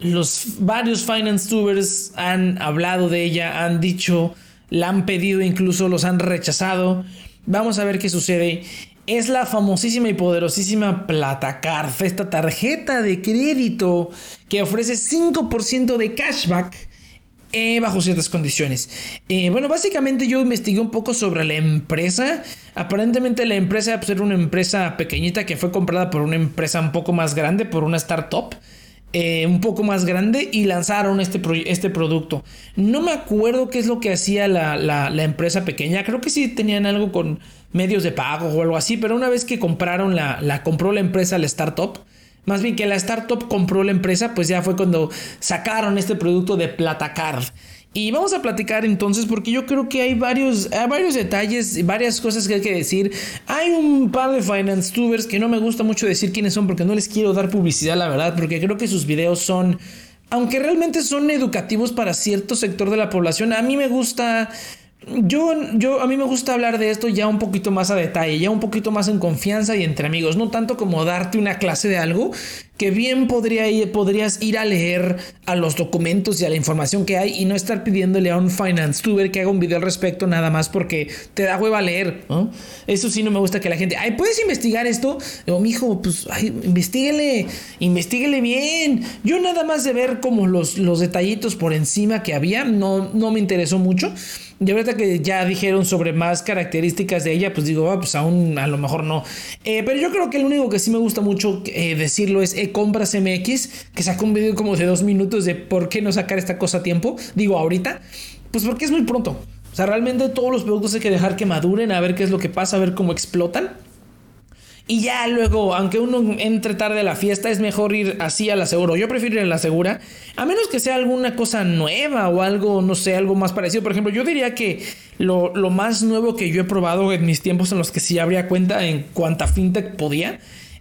S1: los varios finance tubers han hablado de ella, han dicho, la han pedido, incluso los han rechazado. Vamos a ver qué sucede. Es la famosísima y poderosísima Platacard, esta tarjeta de crédito que ofrece 5% de cashback eh, bajo ciertas condiciones. Eh, bueno, básicamente yo investigué un poco sobre la empresa. Aparentemente la empresa era pues, una empresa pequeñita que fue comprada por una empresa un poco más grande, por una startup. Eh, un poco más grande y lanzaron este, este producto. No me acuerdo qué es lo que hacía la, empresa pequeña. Creo que sí tenían algo con medios de pago o algo así, pero una vez que compraron la, la compró la empresa, la startup, más bien que la startup compró la empresa, pues ya fue cuando sacaron este producto de Platacard. Y vamos a platicar entonces porque yo creo que hay varios, hay varios detalles varias cosas que hay que decir. Hay un par de finance tubers que no me gusta mucho decir quiénes son porque no les quiero dar publicidad, la verdad, porque creo que sus videos son, aunque realmente son educativos para cierto sector de la población, a mí me gusta yo, yo, a mí me gusta hablar de esto ya un poquito más a detalle, ya un poquito más en confianza y entre amigos, no tanto como darte una clase de algo, que bien podría ir, podrías ir a leer a los documentos y a la información que hay y no estar pidiéndole a un finance tuber que haga un video al respecto nada más porque te da hueva leer, ¿no? Eso sí no me gusta que la gente, ay, ¿puedes investigar esto? Digo, mijo, pues, ay, investiguele, investiguele bien. Yo nada más de ver como los, los detallitos por encima que había, no, no me interesó mucho. Y ahorita que ya dijeron sobre más características de ella, pues digo, ah, pues aún a lo mejor no. Eh, pero yo creo que el único que sí me gusta mucho eh, decirlo es e-compras MX, que sacó un video como de dos minutos de por qué no sacar esta cosa a tiempo. Digo, ahorita, pues porque es muy pronto. O sea, realmente todos los productos hay que dejar que maduren, a ver qué es lo que pasa, a ver cómo explotan. Y ya luego, aunque uno entre tarde a la fiesta, es mejor ir así a la segura. Yo prefiero ir a la segura, a menos que sea alguna cosa nueva o algo, no sé, algo más parecido. Por ejemplo, yo diría que lo, más nuevo que yo he probado en mis tiempos en los que sí habría cuenta en cuanta fintech podía,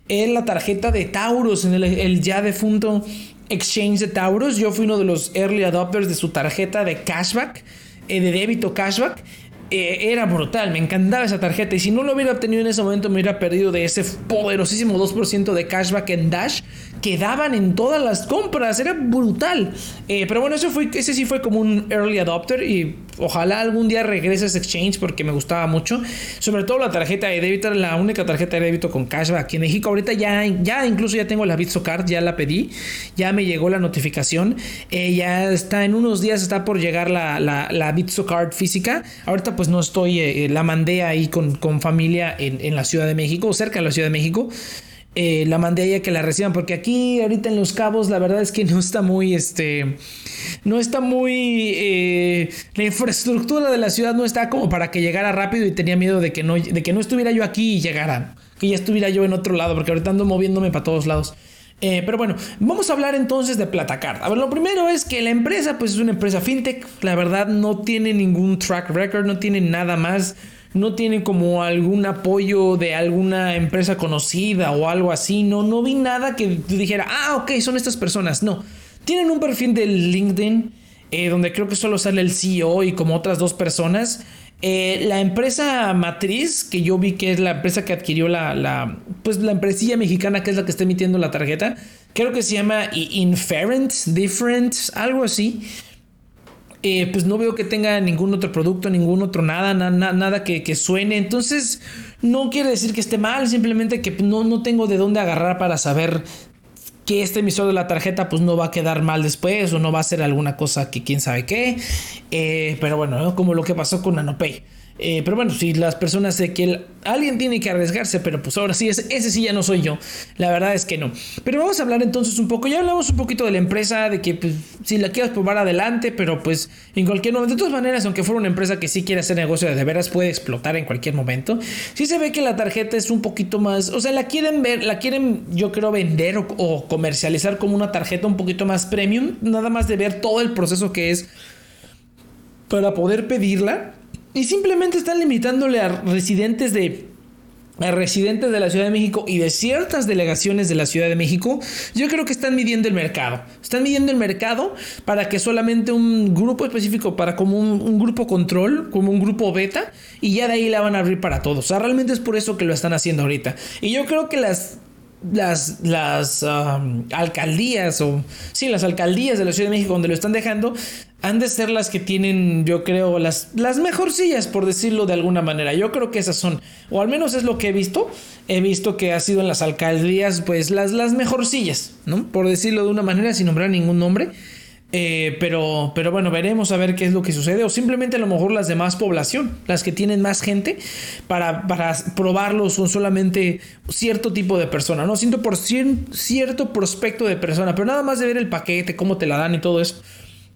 S1: es la tarjeta de Taurus, en el, ya defunto exchange de Taurus. Yo fui uno de los early adopters de su tarjeta de cashback, eh, de débito cashback. Eh, era brutal, me encantaba esa tarjeta y si no lo hubiera obtenido en ese momento me hubiera perdido de ese poderosísimo 2% de cashback en Dash que daban en todas las compras, era brutal. Eh, pero bueno, eso fue, ese sí fue como un early adopter y ojalá algún día regrese a ese exchange porque me gustaba mucho. Sobre todo la tarjeta de débito, la única tarjeta de débito con cashback aquí en México. Ahorita ya, ya incluso ya tengo la Bitso Card, ya la pedí, ya me llegó la notificación. Eh, ya está en unos días, está por llegar la, la, la física. Ahorita pues no estoy, eh, la mandé ahí con, con familia en, en la Ciudad de México, cerca de la Ciudad de México. Eh, la mandé a ella que la reciban, porque aquí ahorita en Los Cabos la verdad es que no está muy, este, no está muy, eh, la infraestructura de la ciudad no está como para que llegara rápido y tenía miedo de que no, de que no estuviera yo aquí y llegara, que ya estuviera yo en otro lado, porque ahorita ando moviéndome para todos lados. Eh, pero bueno, vamos a hablar entonces de Platacard. A ver, lo primero es que la empresa, pues es una empresa fintech. La verdad, no tiene ningún track record, no tiene nada más no tiene como algún apoyo de alguna empresa conocida o algo así. No, no vi nada que dijera, ah, ok, son estas personas. No, tienen un perfil de LinkedIn eh, donde creo que solo sale el CEO y como otras dos personas. Eh, la empresa matriz, que yo vi que es la empresa que adquirió la, pues la empresilla mexicana que es la que está emitiendo la tarjeta, creo que se llama Inferent, Different, algo así. Eh, pues no veo que tenga ningún otro producto, ningún otro nada, nada que, suene. Entonces, no quiere decir que esté mal, simplemente que no, no tengo de dónde agarrar para saber que este emisor de la tarjeta pues no va a quedar mal después o no va a ser alguna cosa que quién sabe qué. Eh, pero bueno, como lo que pasó con NanoPay. Eh, pero bueno, si las personas de que alguien tiene que arriesgarse, pero pues ahora sí, ese, ese, sí ya no soy yo. La verdad es que no. Pero vamos a hablar entonces un poco. Ya hablamos un poquito de la empresa, de que pues, si la quieres probar adelante, pero pues en cualquier momento. De todas maneras, aunque fuera una empresa que sí quiere hacer negocio de veras, puede explotar en cualquier momento. Sí se ve que la tarjeta es un poquito más. O sea, la quieren ver, la quieren, yo creo, vender o, o comercializar como una tarjeta un poquito más premium. Nada más de ver todo el proceso que es para poder pedirla y simplemente están limitándole a residentes de a residentes de la Ciudad de México y de ciertas delegaciones de la Ciudad de México, yo creo que están midiendo el mercado. Están midiendo el mercado para que solamente un grupo específico, para como un, grupo control, como un grupo beta, y ya de ahí la van a abrir para todos. O sea, realmente es por eso que lo están haciendo ahorita. Y yo creo que las las, las alcaldías o sí, las alcaldías de la Ciudad de México donde lo están dejando han de ser las que tienen, yo creo, las, las mejorcillas, por decirlo de alguna manera. Yo creo que esas son, o al menos es lo que he visto. He visto que ha sido en las alcaldías, pues las, las mejorcillas, ¿no? Por decirlo de una manera, sin nombrar ningún nombre. Eh, pero, pero bueno, veremos a ver qué es lo que sucede. O simplemente a lo mejor las de más población, las que tienen más gente, para, para probarlo son solamente cierto tipo de persona, ¿no? Siento por cierto prospecto de persona, pero nada más de ver el paquete, cómo te la dan y todo eso.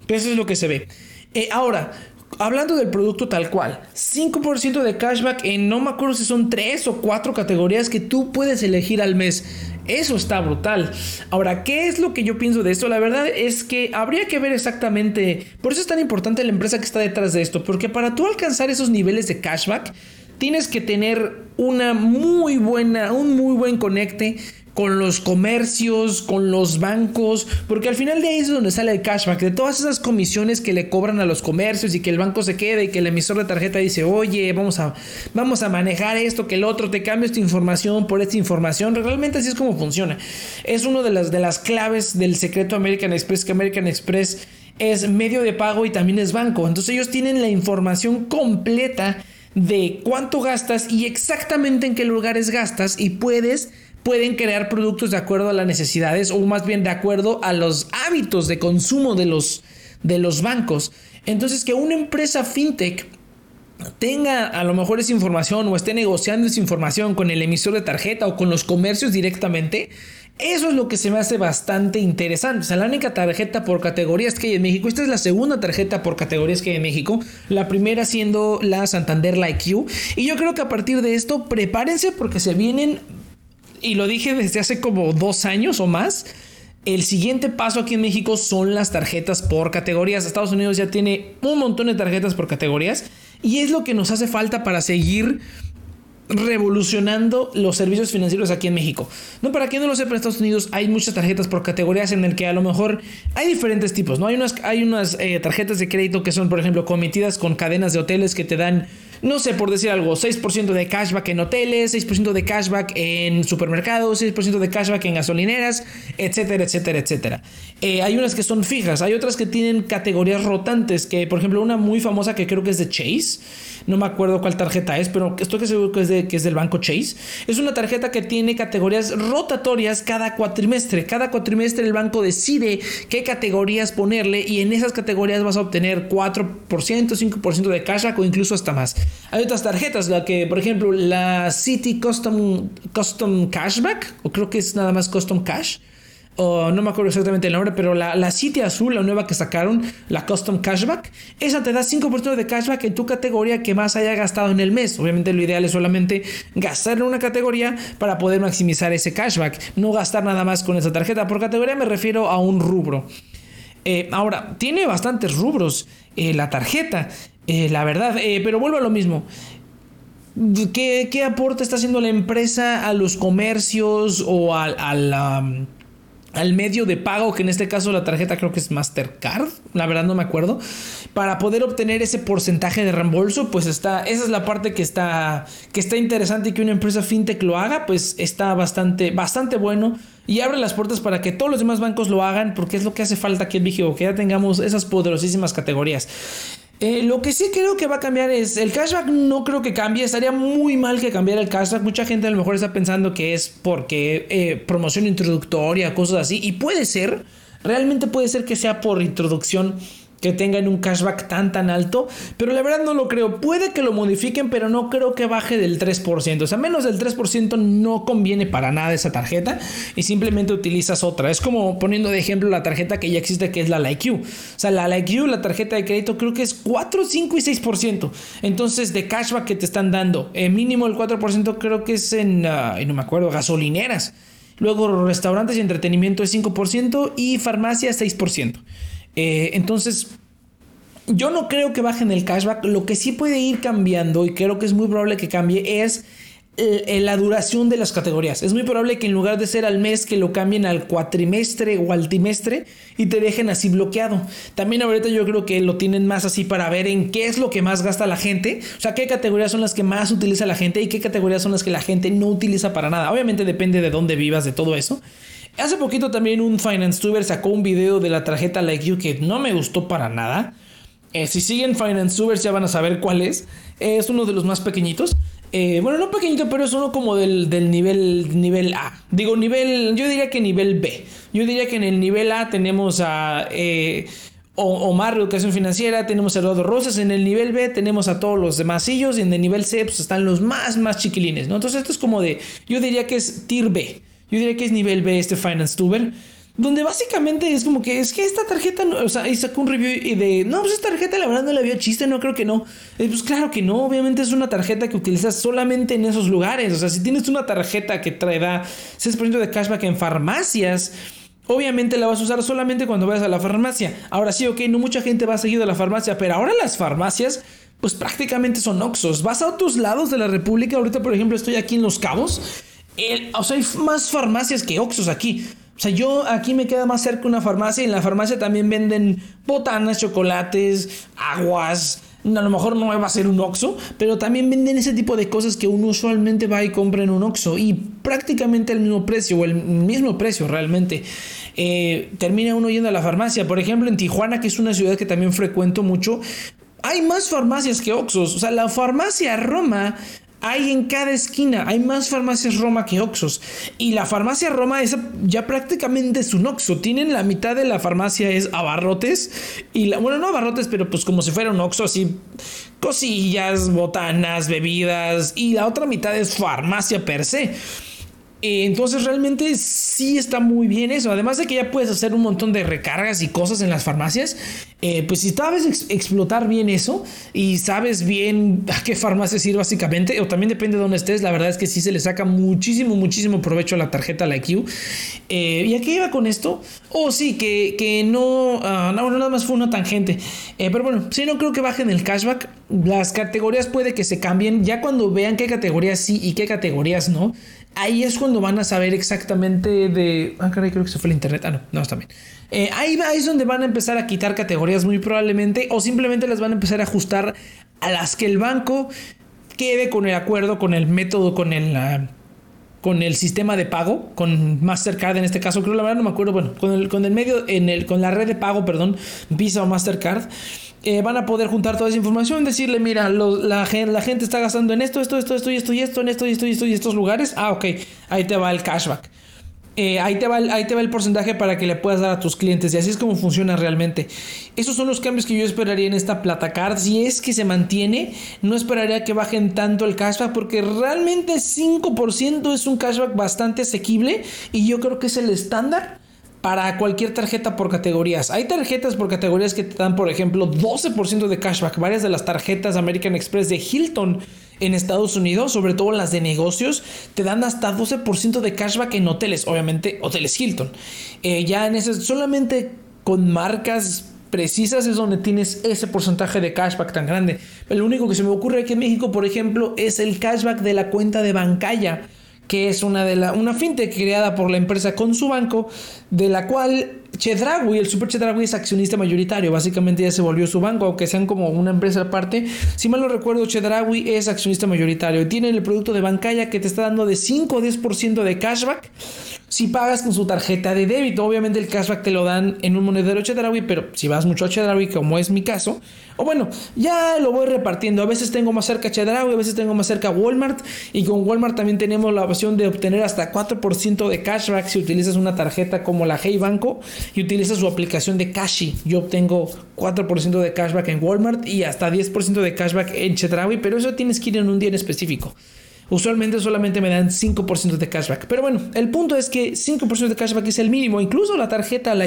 S1: Eso es lo que se ve. Eh, ahora, hablando del producto tal cual, 5% de cashback en no me acuerdo si son 3 o 4 categorías que tú puedes elegir al mes. Eso está brutal. Ahora, ¿qué es lo que yo pienso de esto? La verdad es que habría que ver exactamente, por eso es tan importante la empresa que está detrás de esto, porque para tú alcanzar esos niveles de cashback, tienes que tener una muy buena, un muy buen conecte con los comercios, con los bancos, porque al final de ahí es donde sale el cashback, de todas esas comisiones que le cobran a los comercios y que el banco se quede y que el emisor de tarjeta dice, oye, vamos a, vamos a manejar esto, que el otro, te cambio esta información por esta información, realmente así es como funciona. Es una de las, de las claves del secreto American Express, que American Express es medio de pago y también es banco, entonces ellos tienen la información completa de cuánto gastas y exactamente en qué lugares gastas y puedes pueden crear productos de acuerdo a las necesidades o más bien de acuerdo a los hábitos de consumo de los, de los bancos. Entonces que una empresa fintech tenga a lo mejor esa información o esté negociando esa información con el emisor de tarjeta o con los comercios directamente, eso es lo que se me hace bastante interesante. O sea, la única tarjeta por categorías que hay en México, esta es la segunda tarjeta por categorías que hay en México, la primera siendo la Santander Like You. Y yo creo que a partir de esto, prepárense porque se vienen y lo dije desde hace como dos años o más, el siguiente paso aquí en México son las tarjetas por categorías. Estados Unidos ya tiene un montón de tarjetas por categorías y es lo que nos hace falta para seguir revolucionando los servicios financieros aquí en México. No, para quien no lo sepa, en Estados Unidos hay muchas tarjetas por categorías en el que a lo mejor hay diferentes tipos, ¿no? Hay unas, hay unas eh, tarjetas de crédito que son, por ejemplo, cometidas con cadenas de hoteles que te dan no sé, por decir algo, 6% de cashback en hoteles, 6% de cashback en supermercados, 6% de cashback en gasolineras, etcétera, etcétera, etcétera. Eh, hay unas que son fijas, hay otras que tienen categorías rotantes, que por ejemplo una muy famosa que creo que es de Chase no me acuerdo cuál tarjeta es, pero estoy que seguro que es, de, que es del banco Chase. Es una tarjeta que tiene categorías rotatorias cada cuatrimestre. Cada cuatrimestre el banco decide qué categorías ponerle y en esas categorías vas a obtener 4%, 5% de cashback o incluso hasta más. Hay otras tarjetas, la que, por ejemplo, la City Custom, Custom Cashback, o creo que es nada más Custom Cash o no me acuerdo exactamente el nombre, pero la, la City Azul, la nueva que sacaron, la Custom Cashback, esa te da 5% de cashback en tu categoría que más haya gastado en el mes. Obviamente lo ideal es solamente gastar en una categoría para poder maximizar ese cashback, no gastar nada más con esa tarjeta. Por categoría me refiero a un rubro. Eh, ahora, tiene bastantes rubros eh, la tarjeta, eh, la verdad, pero vuelvo a lo mismo. ¿Qué, ¿Qué, aporte está haciendo la empresa a los comercios o a, la al medio de pago, que en este caso la tarjeta creo que es Mastercard, la verdad no me acuerdo, para poder obtener ese porcentaje de reembolso, pues está, esa es la parte que está, que está interesante y que una empresa fintech lo haga, pues está bastante, bastante bueno y abre las puertas para que todos los demás bancos lo hagan, porque es lo que hace falta aquí en México, que ya tengamos esas poderosísimas categorías. Eh, lo que sí creo que va a cambiar es el cashback. No creo que cambie. Estaría muy mal que cambiara el cashback. Mucha gente a lo mejor está pensando que es porque eh, promoción introductoria, cosas así. Y puede ser. Realmente puede ser que sea por introducción que tengan un cashback tan tan alto, pero la verdad no lo creo. Puede que lo modifiquen, pero no creo que baje del 3%. O sea, menos del 3% no conviene para nada esa tarjeta y simplemente utilizas otra. Es como poniendo de ejemplo la tarjeta que ya existe que es la Like O sea, la Like la tarjeta de crédito, creo que es 4, 5 y 6%. Entonces, de cashback que te están dando, eh, mínimo el 4% creo que es en, ah, no me acuerdo, gasolineras. Luego restaurantes y entretenimiento es 5% y farmacia 6%. Eh, entonces, yo no creo que bajen el cashback. Lo que sí puede ir cambiando, y creo que es muy probable que cambie, es la duración de las categorías. Es muy probable que en lugar de ser al mes, que lo cambien al cuatrimestre o al trimestre y te dejen así bloqueado. También ahorita yo creo que lo tienen más así para ver en qué es lo que más gasta la gente. O sea, qué categorías son las que más utiliza la gente y qué categorías son las que la gente no utiliza para nada. Obviamente depende de dónde vivas, de todo eso. Hace poquito también un Finance Tuber sacó un video de la tarjeta Like You que no me gustó para nada. Eh, si siguen Finance Tubers ya van a saber cuál es. es uno de los más pequeñitos. Eh, bueno, no pequeñito, pero es uno como del, nivel, nivel A. Digo, nivel, yo diría que nivel B. Yo diría que en el nivel A tenemos a eh, Omar Educación Financiera, tenemos a Eduardo Rosas. En el nivel B tenemos a todos los demás y en el nivel C pues, están los más, más chiquilines, ¿no? Entonces esto es como de, yo diría que es tier B. Yo diría que es nivel B este Finance Tuber. Donde básicamente es como que es que esta tarjeta, o sea, y sacó un review y de, no, pues esta tarjeta la verdad no le vio chiste, no creo que no. Eh, pues claro que no, obviamente es una tarjeta que utilizas solamente en esos lugares. O sea, si tienes una tarjeta que trae da 6% de cashback en farmacias, obviamente la vas a usar solamente cuando vayas a la farmacia. Ahora sí, ok, no mucha gente va a seguir a la farmacia, pero ahora las farmacias pues prácticamente son Oxos. Vas a otros lados de la República, ahorita por ejemplo estoy aquí en Los Cabos o sea, hay más farmacias que Oxos aquí. O sea, yo aquí me queda más cerca una farmacia y en la farmacia también venden botanas, chocolates, aguas. A lo mejor no va a ser un Oxxo, pero también venden ese tipo de cosas que uno usualmente va y compra en un Oxxo y prácticamente el mismo precio o el mismo precio realmente. Eh, termina uno yendo a la farmacia. Por ejemplo, en Tijuana, que es una ciudad que también frecuento mucho, hay más farmacias que Oxxos. O sea, la farmacia Roma hay en cada esquina, hay más farmacias Roma que Oxos. Y la farmacia Roma es ya prácticamente es un Oxo. Tienen la mitad de la farmacia es abarrotes. Y la, bueno, no abarrotes, pero pues como si fuera un Oxo, así cosillas, botanas, bebidas. Y la otra mitad es farmacia per se. Eh, entonces realmente sí está muy bien eso. Además de que ya puedes hacer un montón de recargas y cosas en las farmacias. Eh, pues si sabes explotar bien eso y sabes bien a qué farmacias ir básicamente, o también depende de dónde estés, la verdad es que sí se le saca muchísimo, muchísimo provecho a la tarjeta la IQ. Eh, ¿Y a qué iba con esto? Oh, sí, que, que no, uh, nada más fue una tangente. pero bueno, sí, no creo que bajen el cashback. Las categorías puede que se cambien ya cuando vean qué categorías sí y qué categorías no ahí es cuando van a saber exactamente de... Ah, caray, creo que se fue el internet. Ah, no, no, está bien. Eh, ahí, es donde van a empezar a quitar categorías muy probablemente o simplemente las van a empezar a ajustar a las que el banco quede con el acuerdo, con el método, con el... Con el sistema de pago, con Mastercard en este caso, creo la verdad no me acuerdo, bueno, con el, con el medio, en el, con la red de pago, perdón, Visa o Mastercard, eh, van a poder juntar toda esa información, decirle, mira, la, gente está gastando en esto, esto, esto, esto y esto y esto, en esto y esto y esto y estos lugares. Ah, ok, ahí te va el cashback. Eh, ahí, te va el, ahí te va el porcentaje para que le puedas dar a tus clientes y así es como funciona realmente. Esos son los cambios que yo esperaría en esta plata card. Si es que se mantiene, no esperaría que bajen tanto el cashback porque realmente 5% es un cashback bastante asequible y yo creo que es el estándar para cualquier tarjeta por categorías. Hay tarjetas por categorías que te dan, por ejemplo, 12% de cashback. Varias de las tarjetas American Express de Hilton en Estados Unidos, sobre todo las de negocios, te dan hasta 12% de cashback en hoteles. Obviamente, hoteles Hilton. Eh, ya en ese, solamente con marcas precisas es donde tienes ese porcentaje de cashback tan grande. Lo único que se me ocurre aquí en México, por ejemplo, es el cashback de la cuenta de Bancaya que es una, de la, una fintech creada por la empresa con su banco, de la cual Chedragui, el Super Chedragui es accionista mayoritario, básicamente ya se volvió su banco, aunque sean como una empresa aparte. Si mal no recuerdo, Chedragui es accionista mayoritario. Tiene el producto de Bancaya que te está dando de 5 a 10% de cashback si pagas con su tarjeta de débito. Obviamente el cashback te lo dan en un monedero Chedraui, pero si vas mucho a Chedraui, como es mi caso, o bueno, ya lo voy repartiendo. A veces tengo más cerca Chedraui, a veces tengo más cerca Walmart. Y con Walmart también tenemos la opción de obtener hasta 4% de cashback si utilizas una tarjeta como la Hey Banco y utilizas su aplicación de Cashi. Yo obtengo 4% de cashback en Walmart y hasta 10% de cashback en Chedraui, pero eso tienes que ir en un día en específico. Usualmente solamente me dan 5% de cashback. Pero bueno, el punto es que 5% de cashback es el mínimo. Incluso la tarjeta, la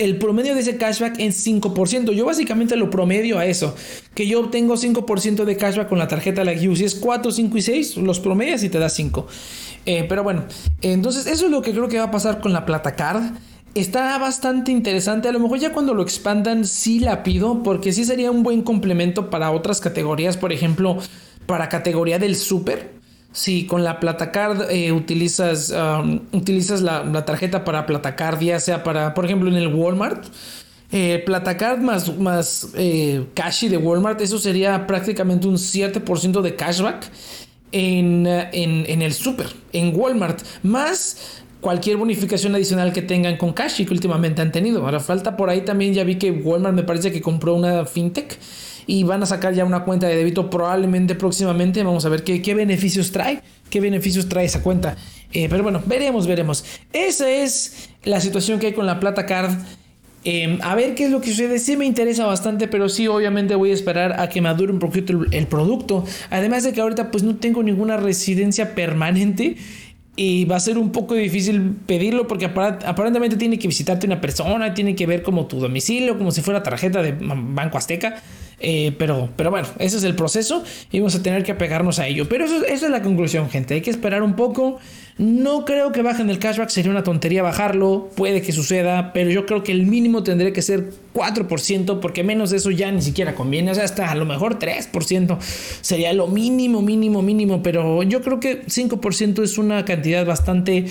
S1: el promedio de ese cashback es 5%. Yo básicamente lo promedio a eso. Que yo obtengo 5% de cashback con la tarjeta la. Si es 4, 5 y 6, los promedias y te da 5. Eh, pero bueno, entonces eso es lo que creo que va a pasar con la Plata Card. Está bastante interesante. A lo mejor ya cuando lo expandan sí la pido. Porque sí sería un buen complemento para otras categorías. Por ejemplo para categoría del super. Si con la Platacard eh, utilizas, um, utilizas la, tarjeta para Platacard, ya sea para, por ejemplo, en el Walmart, eh, Platacard más, más eh, de Walmart, eso sería prácticamente un 7% de cashback en, en, el super, en Walmart, más cualquier bonificación adicional que tengan con Cashi que últimamente han tenido. Ahora falta por ahí también, ya vi que Walmart me parece que compró una fintech y van a sacar ya una cuenta de débito probablemente próximamente. Vamos a ver qué, qué beneficios trae, qué beneficios trae esa cuenta. Eh, pero bueno, veremos, veremos. Esa es la situación que hay con la Plata Card. Em, a ver qué es lo que sucede. Sí me interesa bastante, pero sí, obviamente voy a esperar a que madure un poquito el, el producto. Además de que ahorita pues no tengo ninguna residencia permanente y va a ser un poco difícil pedirlo porque aparentemente tiene que visitarte una persona, tiene que ver como tu domicilio, como si fuera tarjeta de Banco Azteca. Eh, pero, pero bueno, ese es el proceso y vamos a tener que apegarnos a ello. Pero eso, esa es la conclusión, gente. Hay que esperar un poco. No creo que bajen el cashback, sería una tontería bajarlo, puede que suceda, pero yo creo que el mínimo tendría que ser 4%, porque menos de eso ya ni siquiera conviene, o sea, hasta a lo mejor 3% sería lo mínimo, mínimo, mínimo, pero yo creo que 5% es una cantidad bastante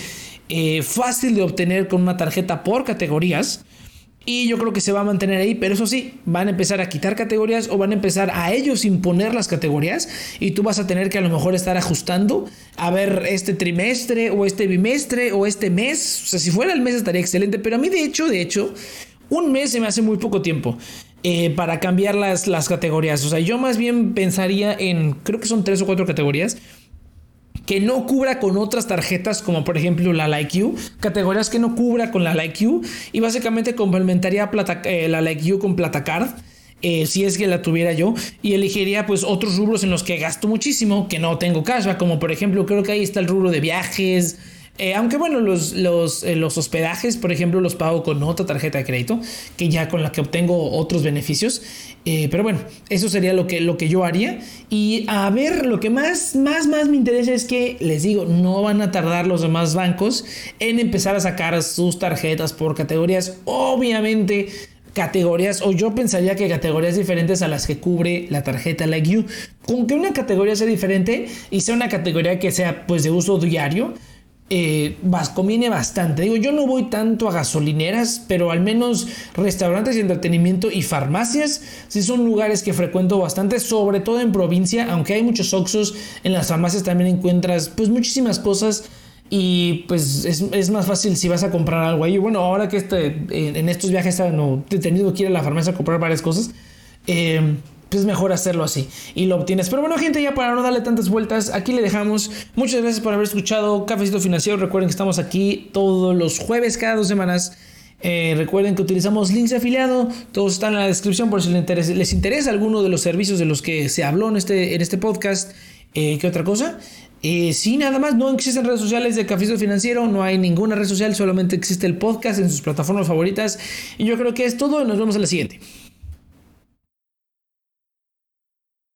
S1: eh, fácil de obtener con una tarjeta por categorías. Y yo creo que se va a mantener ahí, pero eso sí, van a empezar a quitar categorías o van a empezar a ellos imponer las categorías y tú vas a tener que a lo mejor estar ajustando a ver este trimestre o este bimestre o este mes. O sea, si fuera el mes estaría excelente, pero a mí de hecho, de hecho, un mes se me hace muy poco tiempo. Eh, para cambiar las, las categorías. O sea, yo más bien pensaría en, creo que son tres o cuatro categorías que no cubra con otras tarjetas como por ejemplo la Like You, categorías que no cubra con la Like You. Y básicamente complementaría eh, la con Platacard. Eh, si es que la tuviera yo. Y elegiría pues otros rubros en los que gasto muchísimo que no tengo cashback como por ejemplo creo que ahí está el rubro de viajes eh, aunque bueno, los, los, eh, los, hospedajes, por ejemplo, los pago con otra tarjeta de crédito, que ya con la que obtengo otros beneficios. Eh, pero bueno, eso sería lo que, lo que yo haría. Y a ver, lo que más, más, más me interesa es que, les digo, no van a tardar los demás bancos en empezar a sacar sus tarjetas por categorías. Obviamente categorías, o yo pensaría que categorías diferentes a las que cubre la tarjeta Like You. Con que una categoría sea diferente y sea una categoría que sea pues de uso diario, eh, conviene bastante. Digo, yo no voy tanto a gasolineras, pero al menos restaurantes y entretenimiento y farmacias sí son lugares que frecuento bastante, sobre todo en provincia, aunque hay muchos Oxos, en las farmacias también encuentras pues muchísimas cosas y pues es, más fácil si vas a comprar algo ahí. Bueno, ahora que este, en, estos viajes no, he tenido que ir a la farmacia a comprar varias cosas. Eh, pues mejor hacerlo así y lo obtienes. Pero bueno, gente, ya para no darle tantas vueltas, aquí le dejamos. Muchas gracias por haber escuchado Cafecito Financiero. Recuerden que estamos aquí todos los jueves, cada dos semanas. Eh, recuerden que utilizamos links de afiliado, todos están en la descripción por si les interesa, les interesa alguno de los servicios de los que se habló en este, en este podcast. Eh, ¿Qué otra cosa? Eh, sí, nada más, no existen redes sociales de Cafecito Financiero, no hay ninguna red social, solamente existe el podcast en sus plataformas favoritas. Y yo creo que es todo, nos vemos en la siguiente.